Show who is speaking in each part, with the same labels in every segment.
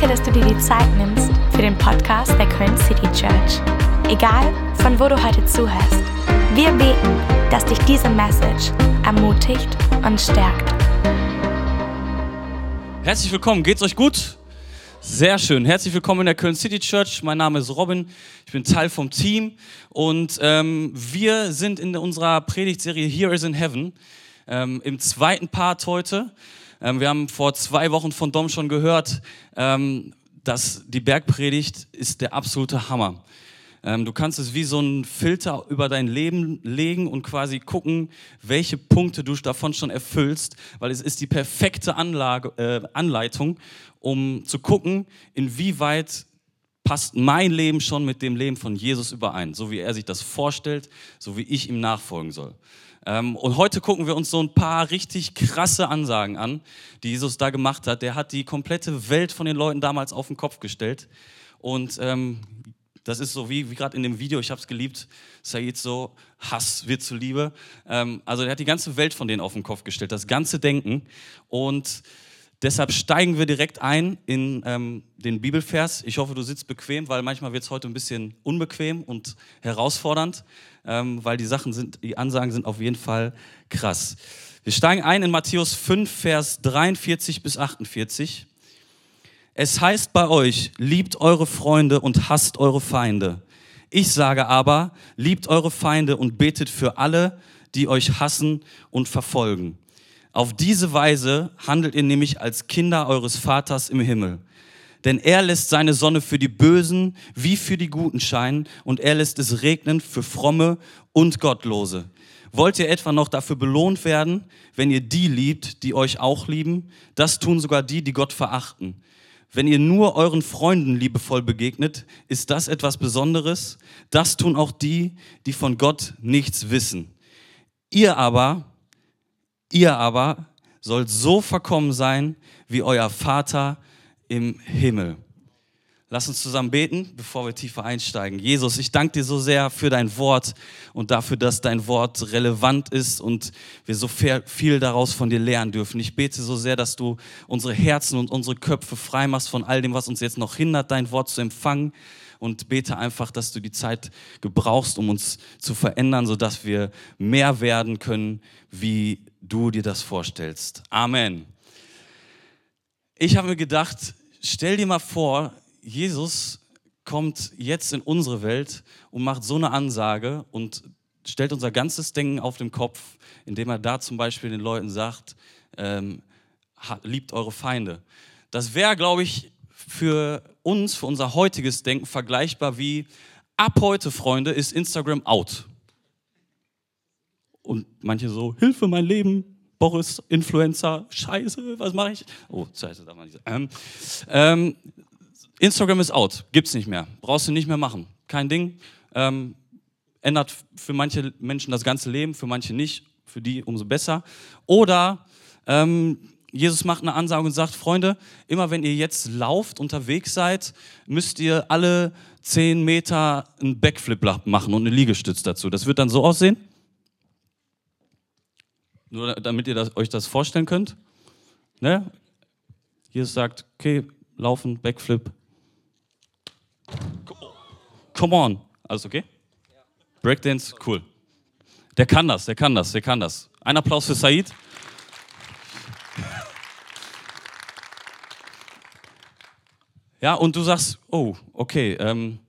Speaker 1: Danke, dass du dir die Zeit nimmst für den Podcast der Köln City Church. Egal, von wo du heute zuhörst, wir beten, dass dich diese Message ermutigt und stärkt.
Speaker 2: Herzlich willkommen, geht's euch gut? Sehr schön. Herzlich willkommen in der Köln City Church. Mein Name ist Robin. Ich bin Teil vom Team und ähm, wir sind in unserer Predigtserie Here is in Heaven ähm, im zweiten Part heute. Ähm, wir haben vor zwei Wochen von Dom schon gehört, ähm, dass die Bergpredigt ist der absolute Hammer. Ähm, du kannst es wie so ein Filter über dein Leben legen und quasi gucken, welche Punkte du davon schon erfüllst, weil es ist die perfekte Anlage, äh, Anleitung, um zu gucken, inwieweit passt mein Leben schon mit dem Leben von Jesus überein, so wie er sich das vorstellt, so wie ich ihm nachfolgen soll. Ähm, und heute gucken wir uns so ein paar richtig krasse Ansagen an, die Jesus da gemacht hat. Der hat die komplette Welt von den Leuten damals auf den Kopf gestellt. Und ähm, das ist so wie, wie gerade in dem Video, ich habe es geliebt, Said so, Hass wird zu Liebe. Ähm, also er hat die ganze Welt von denen auf den Kopf gestellt, das ganze Denken. Und deshalb steigen wir direkt ein in ähm, den Bibelvers. Ich hoffe, du sitzt bequem, weil manchmal wird es heute ein bisschen unbequem und herausfordernd, ähm, weil die Sachen sind, die Ansagen sind auf jeden Fall krass. Wir steigen ein in Matthäus 5, Vers 43 bis 48. Es heißt bei euch, liebt eure Freunde und hasst eure Feinde. Ich sage aber, liebt eure Feinde und betet für alle, die euch hassen und verfolgen. Auf diese Weise handelt ihr nämlich als Kinder eures Vaters im Himmel. Denn er lässt seine Sonne für die Bösen wie für die Guten scheinen und er lässt es regnen für Fromme und Gottlose. Wollt ihr etwa noch dafür belohnt werden, wenn ihr die liebt, die euch auch lieben? Das tun sogar die, die Gott verachten. Wenn ihr nur euren Freunden liebevoll begegnet, ist das etwas Besonderes. Das tun auch die, die von Gott nichts wissen. Ihr aber, ihr aber sollt so verkommen sein, wie euer Vater im Himmel. Lass uns zusammen beten, bevor wir tiefer einsteigen. Jesus, ich danke dir so sehr für dein Wort und dafür, dass dein Wort relevant ist und wir so viel daraus von dir lernen dürfen. Ich bete so sehr, dass du unsere Herzen und unsere Köpfe frei machst von all dem, was uns jetzt noch hindert, dein Wort zu empfangen. Und bete einfach, dass du die Zeit gebrauchst, um uns zu verändern, sodass wir mehr werden können, wie du dir das vorstellst. Amen. Ich habe mir gedacht, stell dir mal vor, Jesus kommt jetzt in unsere Welt und macht so eine Ansage und stellt unser ganzes Denken auf den Kopf, indem er da zum Beispiel den Leuten sagt, ähm, liebt eure Feinde. Das wäre, glaube ich, für uns, für unser heutiges Denken vergleichbar wie, ab heute, Freunde, ist Instagram out. Und manche so, Hilfe, mein Leben, Boris, Influencer, scheiße, was mache ich? Oh, scheiße, darf man nicht sagen. Ähm, Instagram ist out, gibt's nicht mehr, brauchst du nicht mehr machen, kein Ding. Ähm, ändert für manche Menschen das ganze Leben, für manche nicht, für die umso besser. Oder ähm, Jesus macht eine Ansage und sagt, Freunde, immer wenn ihr jetzt lauft, unterwegs seid, müsst ihr alle zehn Meter einen Backflip machen und eine Liegestütz dazu. Das wird dann so aussehen. Nur damit ihr das, euch das vorstellen könnt. Ne? Jesus sagt, okay, laufen, Backflip, Come on. Alles okay? Breakdance, cool. Der kann das, der kann das, der kann das. Ein Applaus für Said. Ja, und du sagst, oh, okay, ähm,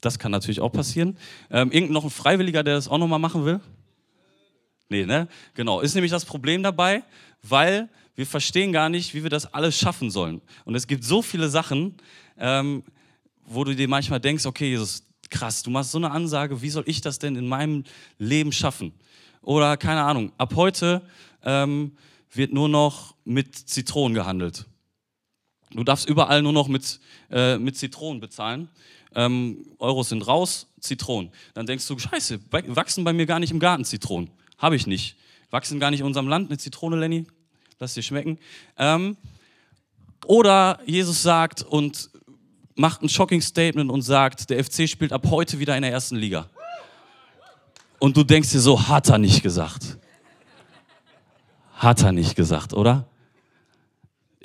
Speaker 2: das kann natürlich auch passieren. Ähm, irgend noch ein Freiwilliger, der das auch nochmal machen will? Nee, ne? Genau. Ist nämlich das Problem dabei, weil wir verstehen gar nicht, wie wir das alles schaffen sollen. Und es gibt so viele Sachen, ähm, wo du dir manchmal denkst, okay, Jesus, krass, du machst so eine Ansage, wie soll ich das denn in meinem Leben schaffen? Oder keine Ahnung, ab heute ähm, wird nur noch mit Zitronen gehandelt. Du darfst überall nur noch mit, äh, mit Zitronen bezahlen. Ähm, Euros sind raus, Zitronen. Dann denkst du, scheiße, wachsen bei mir gar nicht im Garten Zitronen. Habe ich nicht. Wachsen gar nicht in unserem Land eine Zitrone, Lenny. Lass dir schmecken. Ähm, oder Jesus sagt, und macht ein shocking Statement und sagt, der FC spielt ab heute wieder in der ersten Liga. Und du denkst dir so, hat er nicht gesagt. Hat er nicht gesagt, oder?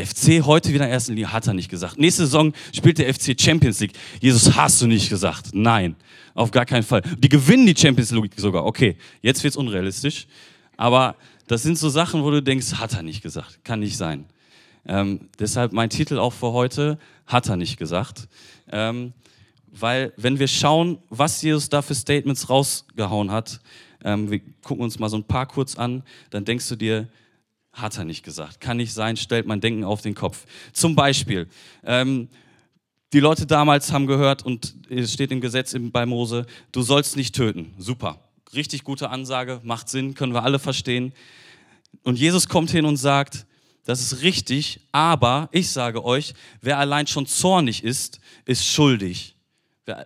Speaker 2: FC heute wieder in der ersten Liga, hat er nicht gesagt. Nächste Saison spielt der FC Champions League. Jesus, hast du nicht gesagt. Nein, auf gar keinen Fall. Die gewinnen die Champions League sogar. Okay, jetzt wird es unrealistisch. Aber das sind so Sachen, wo du denkst, hat er nicht gesagt. Kann nicht sein. Ähm, deshalb mein Titel auch für heute, hat er nicht gesagt. Ähm, weil wenn wir schauen, was Jesus da für Statements rausgehauen hat, ähm, wir gucken uns mal so ein paar kurz an, dann denkst du dir, hat er nicht gesagt. Kann nicht sein, stellt mein Denken auf den Kopf. Zum Beispiel, ähm, die Leute damals haben gehört und es steht im Gesetz bei Mose, du sollst nicht töten. Super. Richtig gute Ansage, macht Sinn, können wir alle verstehen. Und Jesus kommt hin und sagt, das ist richtig, aber ich sage euch, wer allein schon zornig ist, ist schuldig.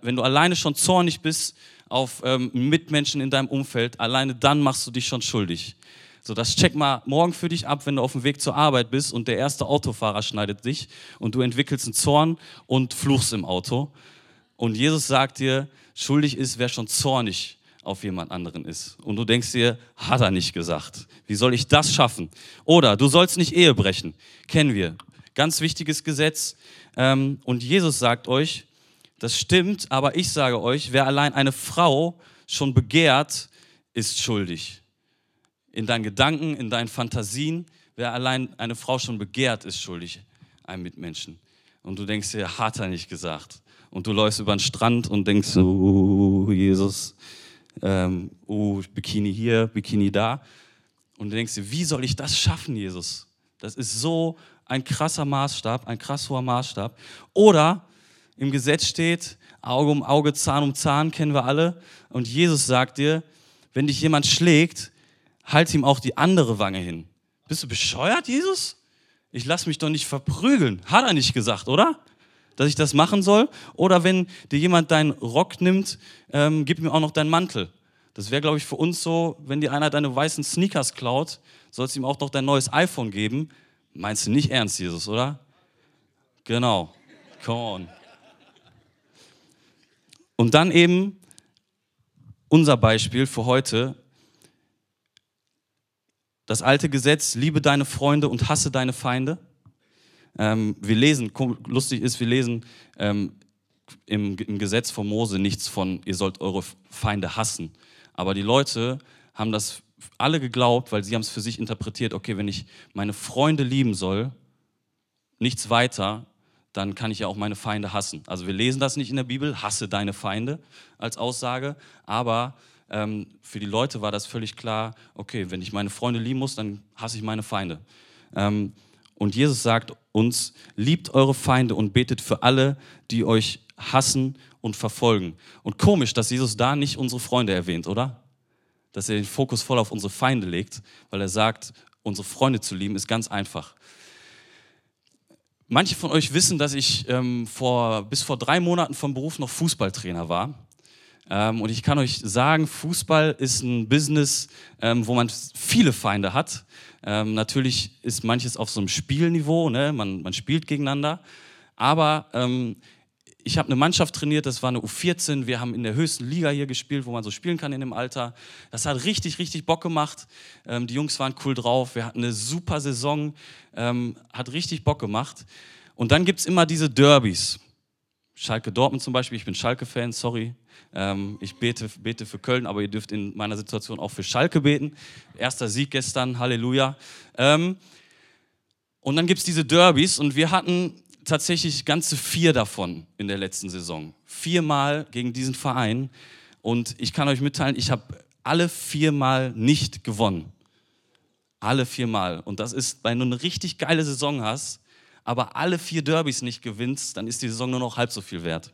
Speaker 2: Wenn du alleine schon zornig bist auf ähm, Mitmenschen in deinem Umfeld, alleine dann machst du dich schon schuldig. So, das check mal morgen für dich ab, wenn du auf dem Weg zur Arbeit bist und der erste Autofahrer schneidet dich und du entwickelst einen Zorn und fluchst im Auto. Und Jesus sagt dir, schuldig ist, wer schon zornig auf jemand anderen ist. Und du denkst dir, hat er nicht gesagt. Wie soll ich das schaffen? Oder du sollst nicht Ehe brechen. Kennen wir. Ganz wichtiges Gesetz. Ähm, und Jesus sagt euch, das stimmt, aber ich sage euch, wer allein eine Frau schon begehrt, ist schuldig in deinen Gedanken, in deinen Fantasien. Wer allein eine Frau schon begehrt, ist schuldig einem Mitmenschen. Und du denkst dir, hat er nicht gesagt. Und du läufst über den Strand und denkst, oh, Jesus, ähm, oh, Bikini hier, Bikini da. Und du denkst dir, wie soll ich das schaffen, Jesus? Das ist so ein krasser Maßstab, ein krass hoher Maßstab. Oder im Gesetz steht, Auge um Auge, Zahn um Zahn, kennen wir alle. Und Jesus sagt dir, wenn dich jemand schlägt, halt ihm auch die andere Wange hin. Bist du bescheuert, Jesus? Ich lass mich doch nicht verprügeln. Hat er nicht gesagt, oder? Dass ich das machen soll? Oder wenn dir jemand deinen Rock nimmt, ähm, gib ihm auch noch deinen Mantel. Das wäre, glaube ich, für uns so, wenn dir einer deine weißen Sneakers klaut, sollst du ihm auch noch dein neues iPhone geben. Meinst du nicht ernst, Jesus, oder? Genau. Come on. Und dann eben unser Beispiel für heute, das alte Gesetz, liebe deine Freunde und hasse deine Feinde. Ähm, wir lesen, lustig ist, wir lesen ähm, im, im Gesetz von Mose nichts von, ihr sollt eure Feinde hassen. Aber die Leute haben das alle geglaubt, weil sie haben es für sich interpretiert, okay, wenn ich meine Freunde lieben soll, nichts weiter, dann kann ich ja auch meine Feinde hassen. Also wir lesen das nicht in der Bibel, hasse deine Feinde als Aussage, aber ähm, für die Leute war das völlig klar, okay, wenn ich meine Freunde lieben muss, dann hasse ich meine Feinde. Ähm, und Jesus sagt uns, liebt eure Feinde und betet für alle, die euch hassen und verfolgen. Und komisch, dass Jesus da nicht unsere Freunde erwähnt, oder? Dass er den Fokus voll auf unsere Feinde legt, weil er sagt, unsere Freunde zu lieben ist ganz einfach. Manche von euch wissen, dass ich ähm, vor, bis vor drei Monaten vom Beruf noch Fußballtrainer war. Ähm, und ich kann euch sagen, Fußball ist ein Business, ähm, wo man viele Feinde hat. Ähm, natürlich ist manches auf so einem Spielniveau, ne? man, man spielt gegeneinander. Aber ähm, ich habe eine Mannschaft trainiert, das war eine U14. Wir haben in der höchsten Liga hier gespielt, wo man so spielen kann in dem Alter. Das hat richtig, richtig Bock gemacht. Ähm, die Jungs waren cool drauf. Wir hatten eine super Saison, ähm, hat richtig Bock gemacht. Und dann gibt es immer diese Derbys. Schalke Dortmund zum Beispiel, ich bin Schalke-Fan, sorry. Ähm, ich bete, bete für Köln, aber ihr dürft in meiner Situation auch für Schalke beten. Erster Sieg gestern, Halleluja. Ähm, und dann gibt es diese Derbys und wir hatten tatsächlich ganze vier davon in der letzten Saison. Viermal gegen diesen Verein. Und ich kann euch mitteilen, ich habe alle viermal nicht gewonnen. Alle viermal. Und das ist, wenn du eine richtig geile Saison hast, aber alle vier Derbys nicht gewinnst, dann ist die Saison nur noch halb so viel wert.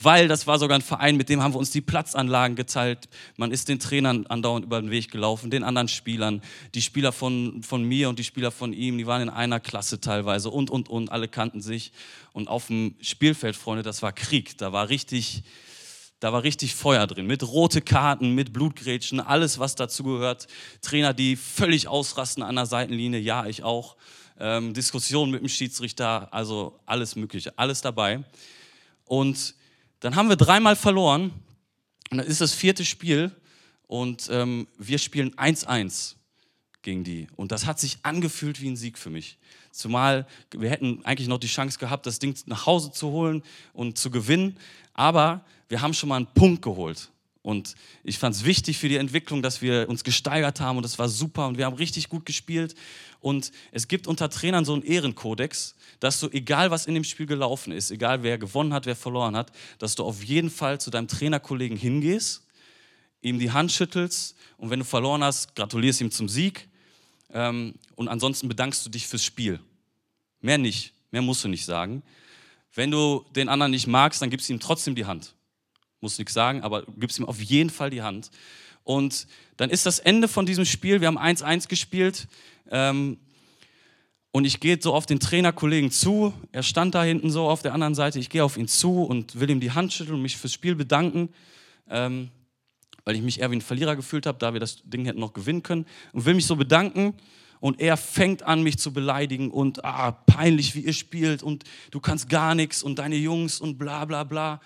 Speaker 2: Weil das war sogar ein Verein, mit dem haben wir uns die Platzanlagen geteilt. Man ist den Trainern andauernd über den Weg gelaufen, den anderen Spielern. Die Spieler von, von mir und die Spieler von ihm, die waren in einer Klasse teilweise und, und, und. Alle kannten sich. Und auf dem Spielfeld, Freunde, das war Krieg. Da war richtig, da war richtig Feuer drin. Mit rote Karten, mit Blutgrätschen, alles, was dazugehört. Trainer, die völlig ausrasten an der Seitenlinie. Ja, ich auch ähm, Diskussionen mit dem Schiedsrichter, also alles Mögliche, alles dabei. Und dann haben wir dreimal verloren und dann ist das vierte Spiel und ähm, wir spielen 1-1. gegen die. Und das hat sich angefühlt wie ein Sieg für mich. Zumal wir hätten eigentlich noch die Chance gehabt, das Ding nach Hause zu holen und zu gewinnen. Aber wir haben schon mal einen Punkt geholt. Und ich fand es wichtig für die Entwicklung, dass wir uns gesteigert haben und es war super und wir haben richtig gut gespielt. Und es gibt unter Trainern so einen Ehrenkodex, dass du, egal was in dem Spiel gelaufen ist, egal wer gewonnen hat, wer verloren hat, dass du auf jeden Fall zu deinem Trainerkollegen hingehst, ihm die Hand schüttelst und wenn du verloren hast, gratulierst ihm zum Sieg ähm, und ansonsten bedankst du dich fürs Spiel. Mehr nicht, mehr musst du nicht sagen. Wenn du den anderen nicht magst, dann gibst du ihm trotzdem die Hand. Muss nichts sagen, aber gibst ihm auf jeden Fall die Hand. Und dann ist das Ende von diesem Spiel. Wir haben 1-1 gespielt. Ähm, und ich gehe so auf den Trainerkollegen zu. Er stand da hinten so auf der anderen Seite. Ich gehe auf ihn zu und will ihm die Hand schütteln und mich fürs Spiel bedanken. Ähm, weil ich mich eher wie ein Verlierer gefühlt habe, da wir das Ding hätten noch gewinnen können. Und will mich so bedanken. Und er fängt an, mich zu beleidigen und ah, peinlich, wie ihr spielt und du kannst gar nichts und deine Jungs und bla bla bla.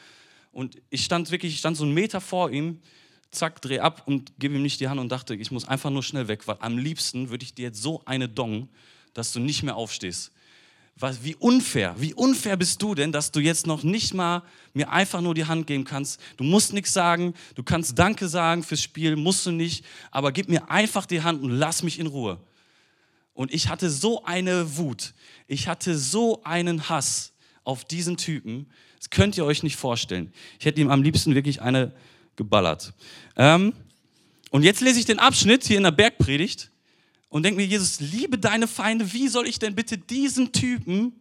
Speaker 2: Und ich stand wirklich, ich stand so einen Meter vor ihm, zack, dreh ab und gebe ihm nicht die Hand und dachte, ich muss einfach nur schnell weg, weil am liebsten würde ich dir jetzt so eine dongen, dass du nicht mehr aufstehst. Was, wie unfair, wie unfair bist du denn, dass du jetzt noch nicht mal mir einfach nur die Hand geben kannst? Du musst nichts sagen, du kannst Danke sagen fürs Spiel, musst du nicht, aber gib mir einfach die Hand und lass mich in Ruhe. Und ich hatte so eine Wut, ich hatte so einen Hass auf diesen Typen, das könnt ihr euch nicht vorstellen. Ich hätte ihm am liebsten wirklich eine geballert. Ähm, und jetzt lese ich den Abschnitt hier in der Bergpredigt und denke mir, Jesus, liebe deine Feinde, wie soll ich denn bitte diesen Typen,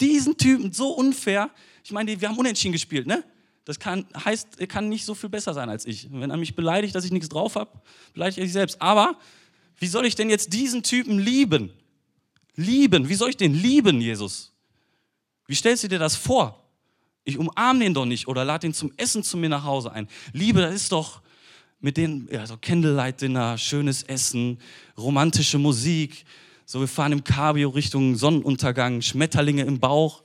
Speaker 2: diesen Typen so unfair, ich meine, wir haben unentschieden gespielt, ne? Das kann, heißt, er kann nicht so viel besser sein als ich. Wenn er mich beleidigt, dass ich nichts drauf habe, beleidige ich mich selbst. Aber wie soll ich denn jetzt diesen Typen lieben? Lieben, wie soll ich den lieben, Jesus? Wie stellst du dir das vor? Ich umarme den doch nicht oder lade ihn zum Essen zu mir nach Hause ein. Liebe, das ist doch, mit den, ja, so Candlelight-Dinner, schönes Essen, romantische Musik. So, wir fahren im Cabrio Richtung Sonnenuntergang, Schmetterlinge im Bauch.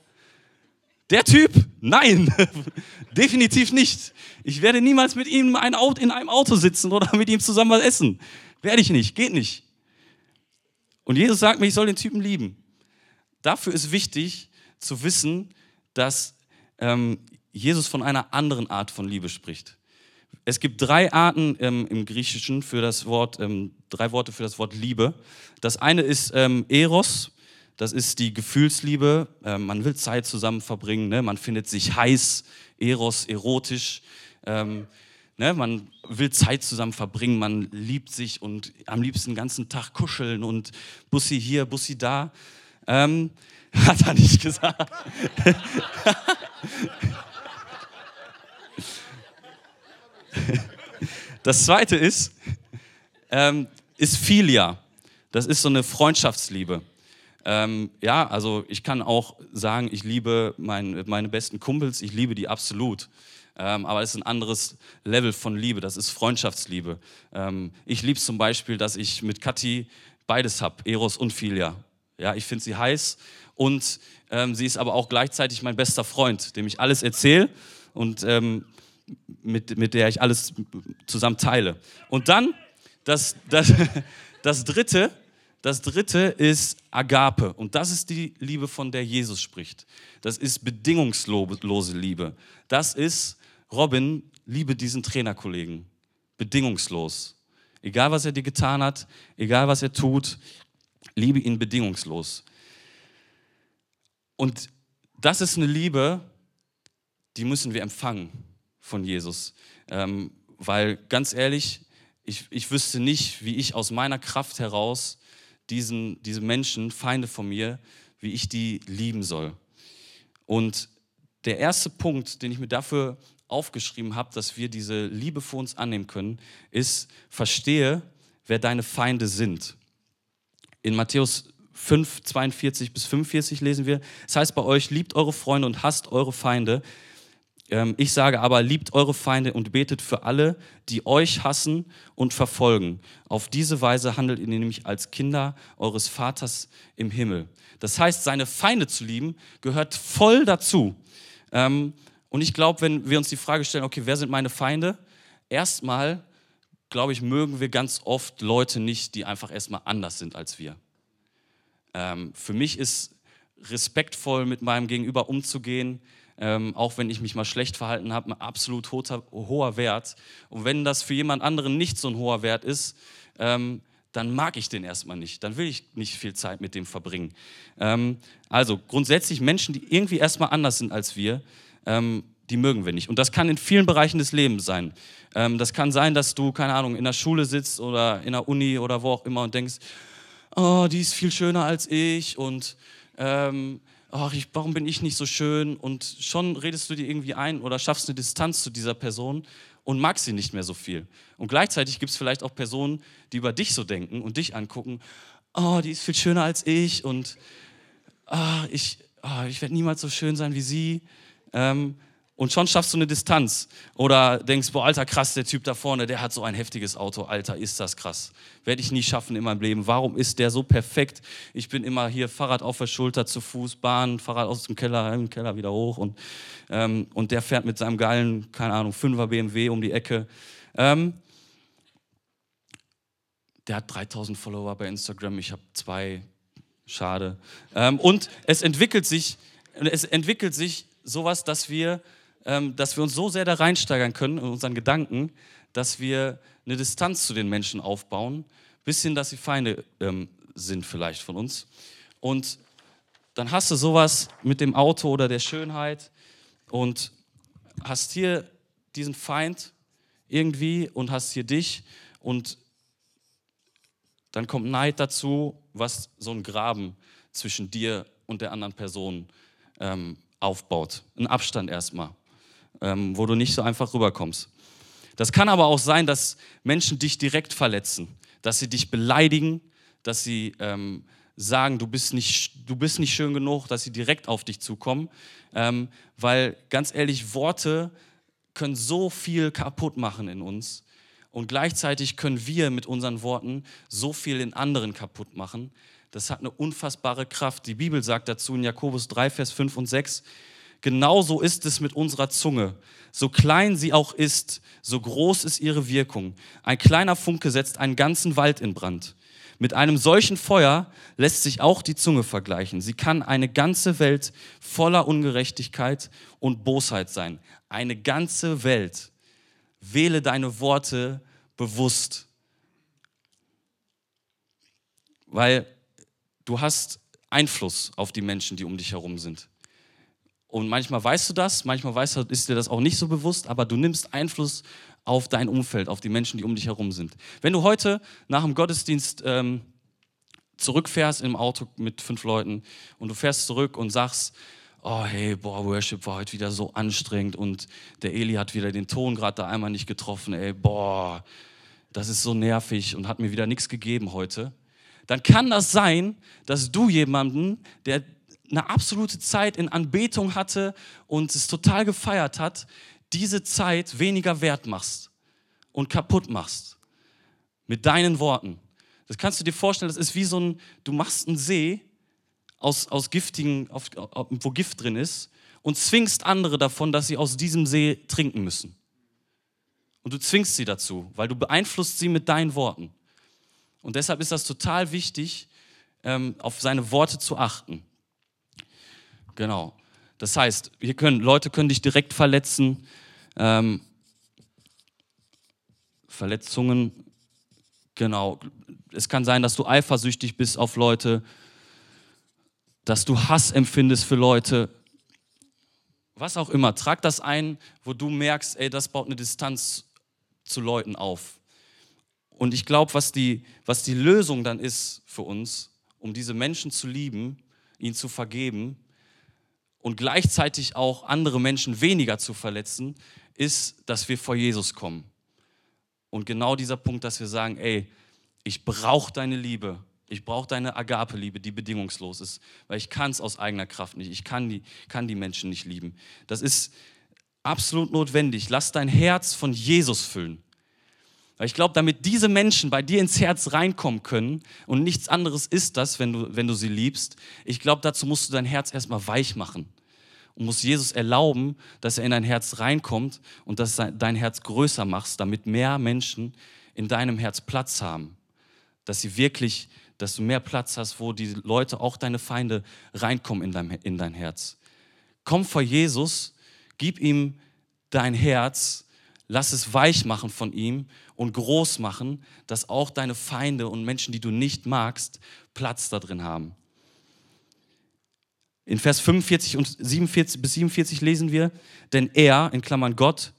Speaker 2: Der Typ, nein, definitiv nicht. Ich werde niemals mit ihm in einem Auto sitzen oder mit ihm zusammen was essen. Werde ich nicht, geht nicht. Und Jesus sagt mir, ich soll den Typen lieben. Dafür ist wichtig zu wissen, dass ähm, Jesus von einer anderen Art von Liebe spricht. Es gibt drei Arten ähm, im Griechischen für das Wort, ähm, drei Worte für das Wort Liebe. Das eine ist ähm, Eros, das ist die Gefühlsliebe. Ähm, man will Zeit zusammen verbringen, ne? man findet sich heiß, Eros, erotisch. Ähm, ne? Man will Zeit zusammen verbringen, man liebt sich und am liebsten den ganzen Tag kuscheln und Bussi hier, Bussi da. Ähm, hat er nicht gesagt. Das zweite ist, ähm, ist Philia. Das ist so eine Freundschaftsliebe. Ähm, ja, also ich kann auch sagen, ich liebe mein, meine besten Kumpels, ich liebe die absolut. Ähm, aber es ist ein anderes Level von Liebe, das ist Freundschaftsliebe. Ähm, ich liebe zum Beispiel, dass ich mit Kathi beides habe, Eros und Philia. Ja, ich finde sie heiß und ähm, sie ist aber auch gleichzeitig mein bester Freund, dem ich alles erzähle und ähm, mit, mit der ich alles zusammen teile. Und dann das, das, das dritte, das dritte ist Agape. Und das ist die Liebe, von der Jesus spricht. Das ist bedingungslose Liebe. Das ist, Robin, liebe diesen Trainerkollegen. Bedingungslos. Egal, was er dir getan hat, egal, was er tut, liebe ihn bedingungslos. Und das ist eine Liebe, die müssen wir empfangen von Jesus. Ähm, weil ganz ehrlich, ich, ich wüsste nicht, wie ich aus meiner Kraft heraus diesen, diese Menschen, Feinde von mir, wie ich die lieben soll. Und der erste Punkt, den ich mir dafür aufgeschrieben habe, dass wir diese Liebe für uns annehmen können, ist, verstehe, wer deine Feinde sind. In Matthäus 5, 42 bis 45 lesen wir, das heißt bei euch, liebt eure Freunde und hasst eure Feinde. Ähm, ich sage aber, liebt eure Feinde und betet für alle, die euch hassen und verfolgen. Auf diese Weise handelt ihr nämlich als Kinder eures Vaters im Himmel. Das heißt, seine Feinde zu lieben, gehört voll dazu. Ähm, und ich glaube, wenn wir uns die Frage stellen, okay, wer sind meine Feinde? Erstmal glaube ich, mögen wir ganz oft Leute nicht, die einfach erstmal anders sind als wir. Ähm, für mich ist respektvoll mit meinem Gegenüber umzugehen, ähm, auch wenn ich mich mal schlecht verhalten habe, ein absolut hoher, hoher Wert. Und wenn das für jemand anderen nicht so ein hoher Wert ist, ähm, dann mag ich den erstmal nicht. Dann will ich nicht viel Zeit mit dem verbringen. Ähm, also grundsätzlich Menschen, die irgendwie erstmal anders sind als wir, ähm, die mögen wir nicht. Und das kann in vielen Bereichen des Lebens sein. Ähm, das kann sein, dass du, keine Ahnung, in der Schule sitzt oder in der Uni oder wo auch immer und denkst, oh, die ist viel schöner als ich und ähm, ach, ich, warum bin ich nicht so schön? Und schon redest du dir irgendwie ein oder schaffst eine Distanz zu dieser Person und magst sie nicht mehr so viel. Und gleichzeitig gibt es vielleicht auch Personen, die über dich so denken und dich angucken, oh, die ist viel schöner als ich und oh, ich, oh, ich werde niemals so schön sein wie sie. Ähm, und schon schaffst du eine Distanz. Oder denkst, boah, alter, krass, der Typ da vorne, der hat so ein heftiges Auto. Alter, ist das krass. Werde ich nie schaffen in meinem Leben. Warum ist der so perfekt? Ich bin immer hier Fahrrad auf der Schulter, zu Fuß, Bahn, Fahrrad aus dem Keller, im Keller wieder hoch. Und, ähm, und der fährt mit seinem geilen, keine Ahnung, 5er BMW um die Ecke. Ähm, der hat 3000 Follower bei Instagram, ich habe zwei. Schade. Ähm, und es entwickelt sich, es entwickelt sich sowas, dass wir dass wir uns so sehr da reinsteigern können in unseren Gedanken, dass wir eine Distanz zu den Menschen aufbauen, bis hin, dass sie Feinde ähm, sind vielleicht von uns. Und dann hast du sowas mit dem Auto oder der Schönheit und hast hier diesen Feind irgendwie und hast hier dich und dann kommt Neid dazu, was so ein Graben zwischen dir und der anderen Person ähm, aufbaut. Ein Abstand erstmal ähm, wo du nicht so einfach rüberkommst. Das kann aber auch sein, dass Menschen dich direkt verletzen, dass sie dich beleidigen, dass sie ähm, sagen, du bist, nicht, du bist nicht schön genug, dass sie direkt auf dich zukommen. Ähm, weil ganz ehrlich, Worte können so viel kaputt machen in uns. Und gleichzeitig können wir mit unseren Worten so viel in anderen kaputt machen. Das hat eine unfassbare Kraft. Die Bibel sagt dazu in Jakobus 3, Vers 5 und 6, Genauso ist es mit unserer Zunge. So klein sie auch ist, so groß ist ihre Wirkung. Ein kleiner Funke setzt einen ganzen Wald in Brand. Mit einem solchen Feuer lässt sich auch die Zunge vergleichen. Sie kann eine ganze Welt voller Ungerechtigkeit und Bosheit sein. Eine ganze Welt. Wähle deine Worte bewusst. Weil du hast Einfluss auf die Menschen, die um dich herum sind. Und manchmal weißt du das, manchmal weißt du, ist dir das auch nicht so bewusst, aber du nimmst Einfluss auf dein Umfeld, auf die Menschen, die um dich herum sind. Wenn du heute nach dem Gottesdienst ähm, zurückfährst im Auto mit fünf Leuten und du fährst zurück und sagst, oh hey, boah, Worship war heute wieder so anstrengend und der Eli hat wieder den Ton gerade da einmal nicht getroffen, ey, boah, das ist so nervig und hat mir wieder nichts gegeben heute, dann kann das sein, dass du jemanden, der eine absolute Zeit in Anbetung hatte und es total gefeiert hat, diese Zeit weniger wert machst und kaputt machst. Mit deinen Worten. Das kannst du dir vorstellen, das ist wie so ein, du machst einen See aus, aus giftigen, auf, wo Gift drin ist und zwingst andere davon, dass sie aus diesem See trinken müssen. Und du zwingst sie dazu, weil du beeinflusst sie mit deinen Worten. Und deshalb ist das total wichtig, ähm, auf seine Worte zu achten. Genau. Das heißt, hier können, Leute können dich direkt verletzen. Ähm, Verletzungen, genau. Es kann sein, dass du eifersüchtig bist auf Leute, dass du Hass empfindest für Leute. Was auch immer. Trag das ein, wo du merkst, ey, das baut eine Distanz zu Leuten auf. Und ich glaube, was die, was die Lösung dann ist für uns, um diese Menschen zu lieben, ihnen zu vergeben, und gleichzeitig auch andere Menschen weniger zu verletzen, ist, dass wir vor Jesus kommen. Und genau dieser Punkt, dass wir sagen, ey, ich brauche deine Liebe, ich brauche deine Agape-Liebe, die bedingungslos ist, weil ich kann es aus eigener Kraft nicht, ich kann die, kann die Menschen nicht lieben. Das ist absolut notwendig. Lass dein Herz von Jesus füllen. Weil ich glaube, damit diese Menschen bei dir ins Herz reinkommen können und nichts anderes ist das, wenn du, wenn du sie liebst, ich glaube, dazu musst du dein Herz erstmal weich machen und musst Jesus erlauben, dass er in dein Herz reinkommt und dass dein Herz größer machst, damit mehr Menschen in deinem Herz Platz haben. Dass sie wirklich, dass du mehr Platz hast, wo die Leute, auch deine Feinde, reinkommen in dein, in dein Herz. Komm vor Jesus, gib ihm dein Herz, lass es weich machen von ihm und groß machen, dass auch deine Feinde und Menschen, die du nicht magst, Platz da drin haben. In Vers 45 und 47 bis 47 lesen wir, denn er, in Klammern Gott,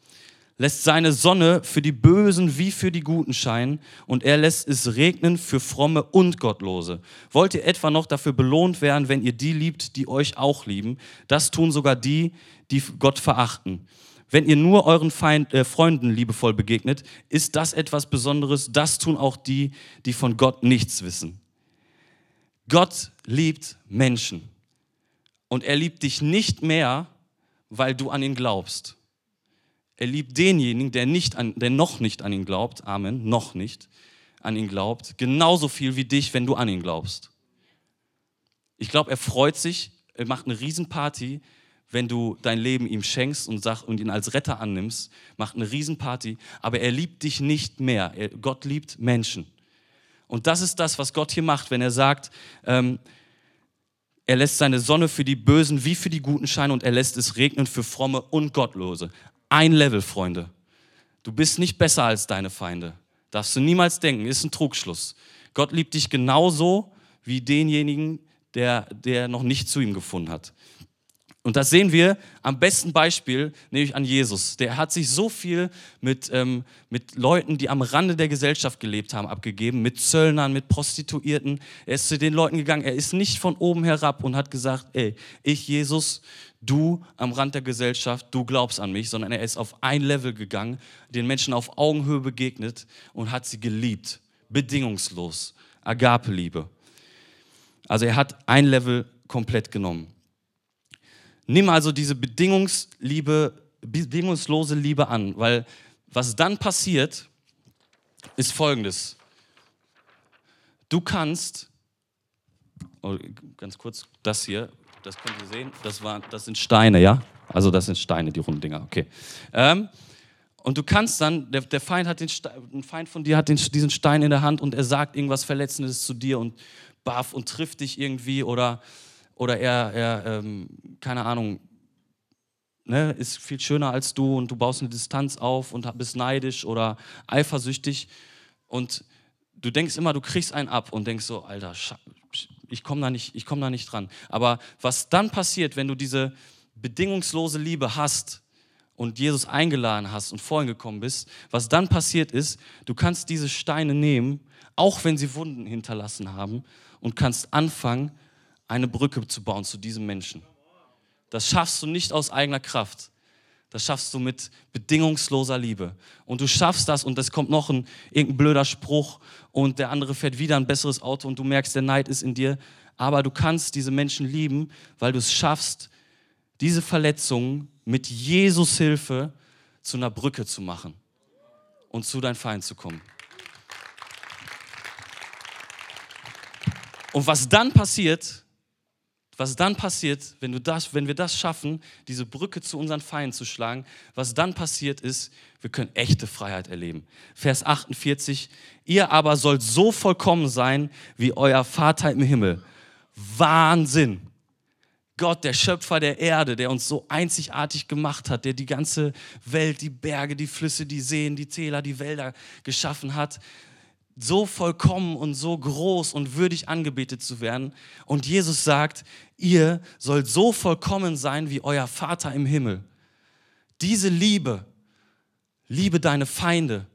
Speaker 2: lässt seine Sonne für die Bösen wie für die Guten scheinen und er lässt es regnen für Fromme und Gottlose. Wollt ihr etwa noch dafür belohnt werden, wenn ihr die liebt, die euch auch lieben? Das tun sogar die, die Gott verachten. Wenn ihr nur euren Feind, äh, Freunden liebevoll begegnet, ist das etwas Besonderes. Das tun auch die, die von Gott nichts wissen. Gott liebt Menschen. Und er liebt dich nicht mehr, weil du an ihn glaubst. Er liebt denjenigen, der, nicht an, der noch nicht an ihn glaubt, Amen, noch nicht an ihn glaubt, genauso viel wie dich, wenn du an ihn glaubst. Ich glaube, er freut sich, er macht eine Riesenparty, wenn du dein Leben ihm schenkst und, sag, und ihn als Retter annimmst, macht eine Riesenparty, aber er liebt dich nicht mehr. Er, Gott liebt Menschen. Und das ist das, was Gott hier macht, wenn er sagt, ähm, er lässt seine Sonne für die Bösen wie für die Guten scheinen und er lässt es regnen für Fromme und Gottlose. Ein Level, Freunde. Du bist nicht besser als deine Feinde. Darfst du niemals denken, ist ein Trugschluss. Gott liebt dich genauso wie denjenigen, der, der noch nicht zu ihm gefunden hat. Und das sehen wir am besten Beispiel, nämlich an Jesus. Der hat sich so viel mit, ähm, mit Leuten, die am Rande der Gesellschaft gelebt haben, abgegeben, mit Zöllnern, mit Prostituierten. Er ist zu den Leuten gegangen. Er ist nicht von oben herab und hat gesagt, ey, ich Jesus, du am Rand der Gesellschaft, du glaubst an mich, sondern er ist auf ein Level gegangen, den Menschen auf Augenhöhe begegnet und hat sie geliebt, bedingungslos, Agape-Liebe. Also er hat ein Level komplett genommen. Nimm also diese Bedingungsliebe, bedingungslose Liebe an, weil was dann passiert, ist folgendes. Du kannst, oh, ganz kurz, das hier, das könnt ihr sehen, das, war, das sind Steine, ja? Also das sind Steine, die runden Dinger, okay. Ähm, und du kannst dann, der, der Feind hat den ein Feind von dir hat den, diesen Stein in der Hand und er sagt irgendwas Verletzendes zu dir und baff und trifft dich irgendwie oder oder er, er ähm, keine Ahnung, ne, ist viel schöner als du und du baust eine Distanz auf und bist neidisch oder eifersüchtig und du denkst immer, du kriegst einen ab und denkst so, Alter, ich komme da, komm da nicht dran. Aber was dann passiert, wenn du diese bedingungslose Liebe hast und Jesus eingeladen hast und vorhin gekommen bist, was dann passiert ist, du kannst diese Steine nehmen, auch wenn sie Wunden hinterlassen haben, und kannst anfangen, eine Brücke zu bauen zu diesem Menschen. Das schaffst du nicht aus eigener Kraft. Das schaffst du mit bedingungsloser Liebe. Und du schaffst das und es kommt noch ein irgendein blöder Spruch und der andere fährt wieder ein besseres Auto und du merkst, der Neid ist in dir. Aber du kannst diese Menschen lieben, weil du es schaffst, diese Verletzungen mit Jesus Hilfe zu einer Brücke zu machen und zu deinem Feind zu kommen. Und was dann passiert, was dann passiert, wenn, du das, wenn wir das schaffen, diese Brücke zu unseren Feinden zu schlagen, was dann passiert ist, wir können echte Freiheit erleben. Vers 48, ihr aber sollt so vollkommen sein wie euer Vater im Himmel. Wahnsinn! Gott, der Schöpfer der Erde, der uns so einzigartig gemacht hat, der die ganze Welt, die Berge, die Flüsse, die Seen, die Täler, die Wälder geschaffen hat, so vollkommen und so groß und würdig angebetet zu werden. Und Jesus sagt, ihr sollt so vollkommen sein wie euer Vater im Himmel. Diese Liebe, liebe deine Feinde,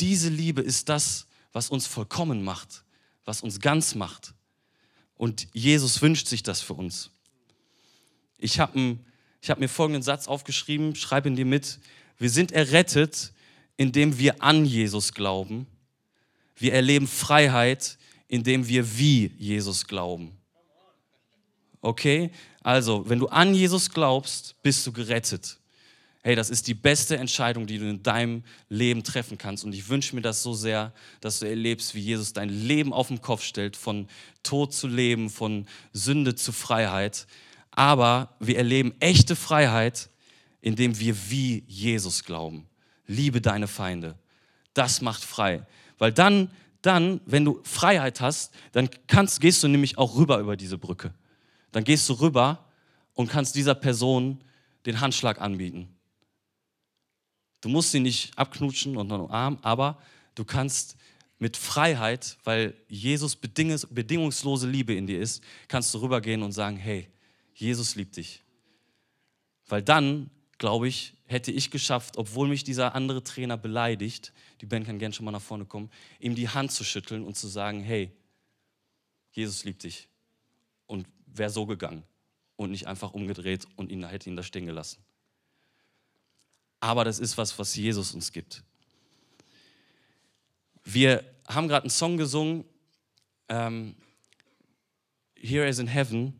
Speaker 2: diese Liebe ist das, was uns vollkommen macht, was uns ganz macht. Und Jesus wünscht sich das für uns. Ich habe hab mir folgenden Satz aufgeschrieben, schreibe ihn dir mit. Wir sind errettet, indem wir an Jesus glauben wir erleben Freiheit, indem wir wie Jesus glauben. Okay? Also, wenn du an Jesus glaubst, bist du gerettet. Hey, das ist die beste Entscheidung, die du in deinem Leben treffen kannst. Und ich wünsche mir das so sehr, dass du erlebst, wie Jesus dein Leben auf den Kopf stellt, von Tod zu Leben, von Sünde zu Freiheit. Aber wir erleben echte Freiheit, indem wir wie Jesus glauben. Liebe deine Feinde. Das macht frei. Weil dann, dann, wenn du Freiheit hast, dann kannst, gehst du nämlich auch rüber über diese Brücke. Dann gehst du rüber und kannst dieser Person den Handschlag anbieten. Du musst sie nicht abknutschen und umarmen, aber du kannst mit Freiheit, weil Jesus bedingungslose Liebe in dir ist, kannst du rübergehen und sagen, hey, Jesus liebt dich. Weil dann, glaube ich, hätte ich geschafft, obwohl mich dieser andere Trainer beleidigt, die Band kann gerne schon mal nach vorne kommen, ihm die Hand zu schütteln und zu sagen, hey, Jesus liebt dich. Und wäre so gegangen und nicht einfach umgedreht und ihn hätte ihn da stehen gelassen. Aber das ist was, was Jesus uns gibt. Wir haben gerade einen Song gesungen, ähm, Here is in Heaven,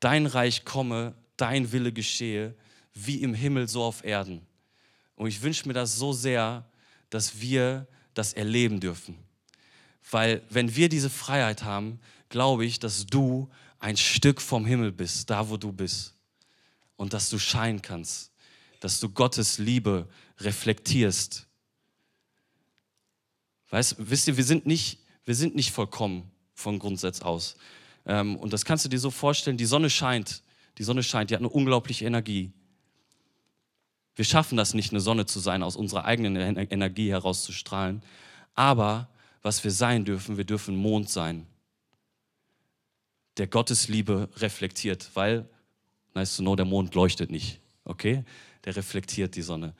Speaker 2: dein Reich komme, dein Wille geschehe, wie im Himmel so auf Erden. Und ich wünsche mir das so sehr, dass wir das erleben dürfen. Weil wenn wir diese Freiheit haben, glaube ich, dass du ein Stück vom Himmel bist, da wo du bist. Und dass du scheinen kannst, dass du Gottes Liebe reflektierst. Weißt, wisst ihr, wir sind nicht, wir sind nicht vollkommen von Grundsatz aus. Ähm, und das kannst du dir so vorstellen, die Sonne scheint, die Sonne scheint, die hat eine unglaubliche Energie. Wir schaffen das nicht, eine Sonne zu sein, aus unserer eigenen Energie herauszustrahlen. Aber was wir sein dürfen, wir dürfen Mond sein, der Gottes Liebe reflektiert, weil, nice to know, der Mond leuchtet nicht, okay? Der reflektiert die Sonne,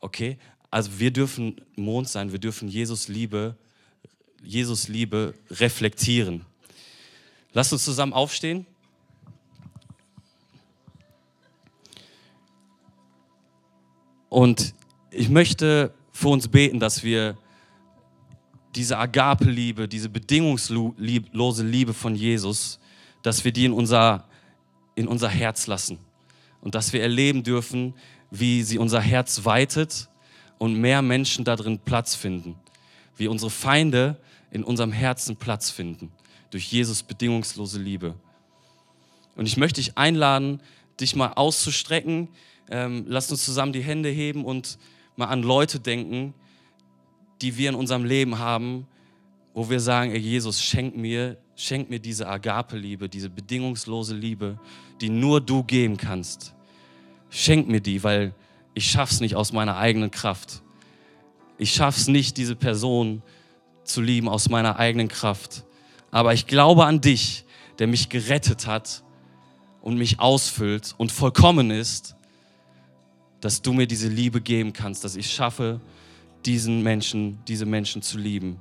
Speaker 2: okay? Also wir dürfen Mond sein, wir dürfen Jesus Liebe, Jesus Liebe reflektieren. Lasst uns zusammen aufstehen. Und ich möchte für uns beten, dass wir diese Agape-Liebe, diese bedingungslose Liebe von Jesus, dass wir die in unser, in unser Herz lassen und dass wir erleben dürfen, wie sie unser Herz weitet und mehr Menschen darin Platz finden, wie unsere Feinde in unserem Herzen Platz finden durch Jesus bedingungslose Liebe. Und ich möchte dich einladen, dich mal auszustrecken. Ähm, lasst uns zusammen die Hände heben und mal an Leute denken, die wir in unserem Leben haben, wo wir sagen, ey Jesus, schenk mir, schenk mir diese Agape-Liebe, diese bedingungslose Liebe, die nur du geben kannst. Schenk mir die, weil ich schaff's nicht aus meiner eigenen Kraft. Ich schaff's nicht, diese Person zu lieben aus meiner eigenen Kraft. Aber ich glaube an dich, der mich gerettet hat und mich ausfüllt und vollkommen ist, dass du mir diese Liebe geben kannst, dass ich schaffe, diesen Menschen, diese Menschen zu lieben.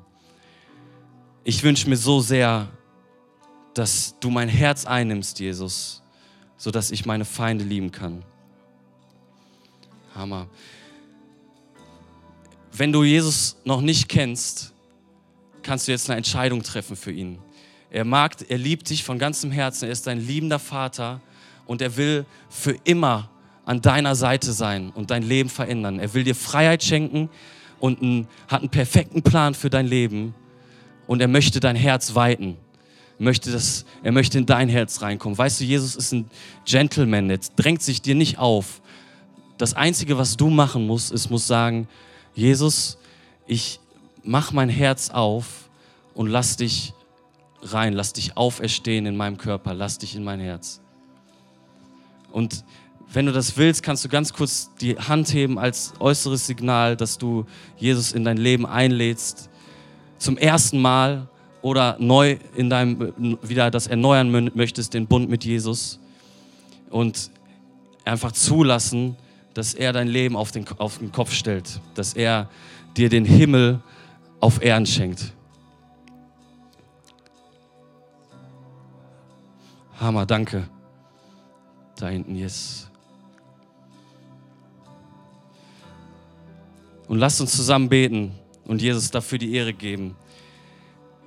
Speaker 2: Ich wünsche mir so sehr, dass du mein Herz einnimmst, Jesus, sodass ich meine Feinde lieben kann. Hammer. Wenn du Jesus noch nicht kennst, kannst du jetzt eine Entscheidung treffen für ihn. Er mag, er liebt dich von ganzem Herzen, er ist dein liebender Vater und er will für immer an deiner Seite sein und dein Leben verändern. Er will dir Freiheit schenken, und ein, hat einen perfekten Plan für dein Leben und er möchte dein Herz weiten. Möchte das, er möchte in dein Herz reinkommen. Weißt du, Jesus ist ein Gentleman, jetzt drängt sich dir nicht auf. Das Einzige, was du machen musst, ist, muss sagen, Jesus, ich mach mein Herz auf und lass dich rein, lass dich auferstehen in meinem Körper, lass dich in mein Herz. Und wenn du das willst, kannst du ganz kurz die Hand heben als äußeres Signal, dass du Jesus in dein Leben einlädst. Zum ersten Mal oder neu in deinem, wieder das erneuern möchtest, den Bund mit Jesus. Und einfach zulassen, dass er dein Leben auf den, auf den Kopf stellt. Dass er dir den Himmel auf Erden schenkt. Hammer, danke. Da hinten, yes. Und lasst uns zusammen beten und Jesus dafür die Ehre geben.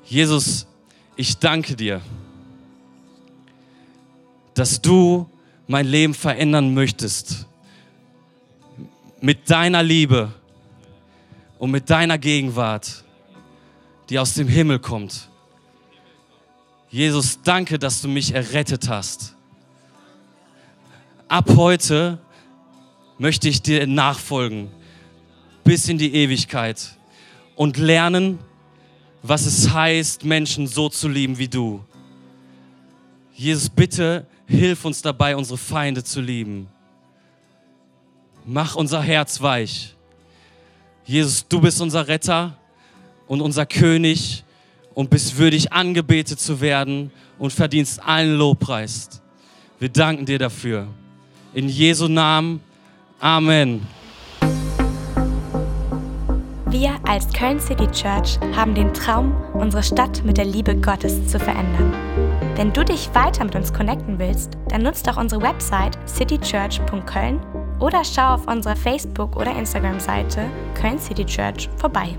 Speaker 2: Jesus, ich danke dir, dass du mein Leben verändern möchtest. Mit deiner Liebe und mit deiner Gegenwart, die aus dem Himmel kommt. Jesus, danke, dass du mich errettet hast. Ab heute möchte ich dir nachfolgen bis in die Ewigkeit. und lernen, was es heißt, Menschen so zu lieben wie du. Jesus, bitte hilf uns dabei, unsere Feinde zu lieben. Mach unser Herz weich. Jesus, du bist unser Retter und unser König und bist würdig angebetet zu werden und verdienst allen Lobpreis. Wir danken dir dafür. In Jesu Namen. Amen.
Speaker 1: Wir als Köln City Church haben den Traum, unsere Stadt mit der Liebe Gottes zu verändern. Wenn du dich weiter mit uns connecten willst, dann nutzt doch unsere Website citychurch.köln oder schau auf unserer Facebook- oder Instagram-Seite Köln City Church vorbei.